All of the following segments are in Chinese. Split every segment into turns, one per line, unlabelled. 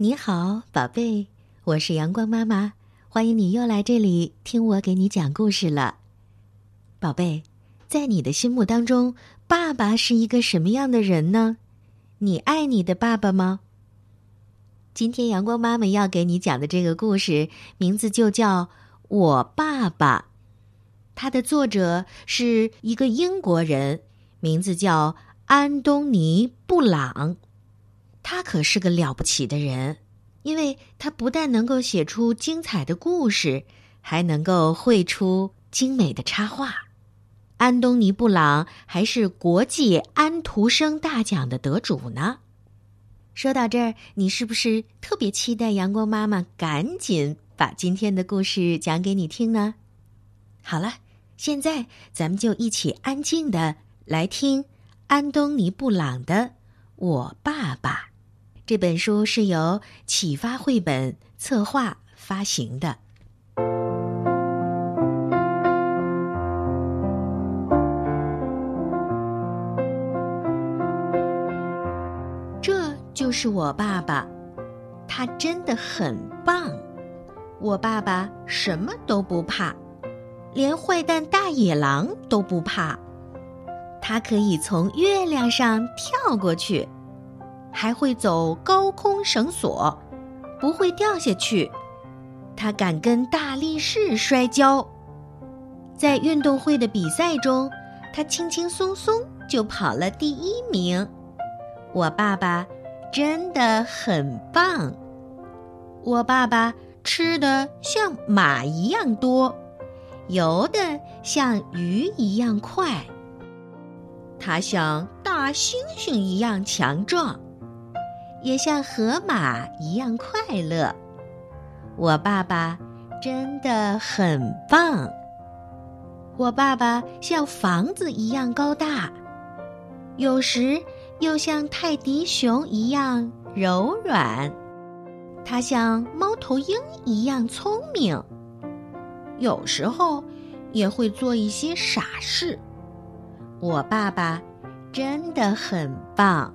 你好，宝贝，我是阳光妈妈，欢迎你又来这里听我给你讲故事了。宝贝，在你的心目当中，爸爸是一个什么样的人呢？你爱你的爸爸吗？今天阳光妈妈要给你讲的这个故事，名字就叫《我爸爸》，它的作者是一个英国人，名字叫安东尼·布朗。他可是个了不起的人，因为他不但能够写出精彩的故事，还能够绘出精美的插画。安东尼·布朗还是国际安徒生大奖的得主呢。说到这儿，你是不是特别期待阳光妈妈赶紧把今天的故事讲给你听呢？好了，现在咱们就一起安静的来听安东尼·布朗的《我爸爸》。这本书是由启发绘本策划发行的。这就是我爸爸，他真的很棒。我爸爸什么都不怕，连坏蛋大野狼都不怕。他可以从月亮上跳过去。还会走高空绳索，不会掉下去。他敢跟大力士摔跤，在运动会的比赛中，他轻轻松松就跑了第一名。我爸爸真的很棒。我爸爸吃的像马一样多，游的像鱼一样快。他像大猩猩一样强壮。也像河马一样快乐。我爸爸真的很棒。我爸爸像房子一样高大，有时又像泰迪熊一样柔软。他像猫头鹰一样聪明，有时候也会做一些傻事。我爸爸真的很棒。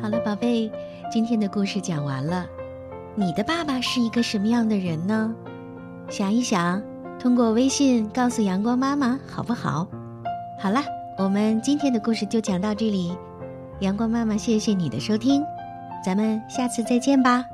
好了宝贝，今天的故事讲完了，你的爸爸是一个什么样的人呢？想一想，通过微信告诉阳光妈妈好不好？好了，我们今天的故事就讲到这里，阳光妈妈谢谢你的收听，咱们下次再见吧。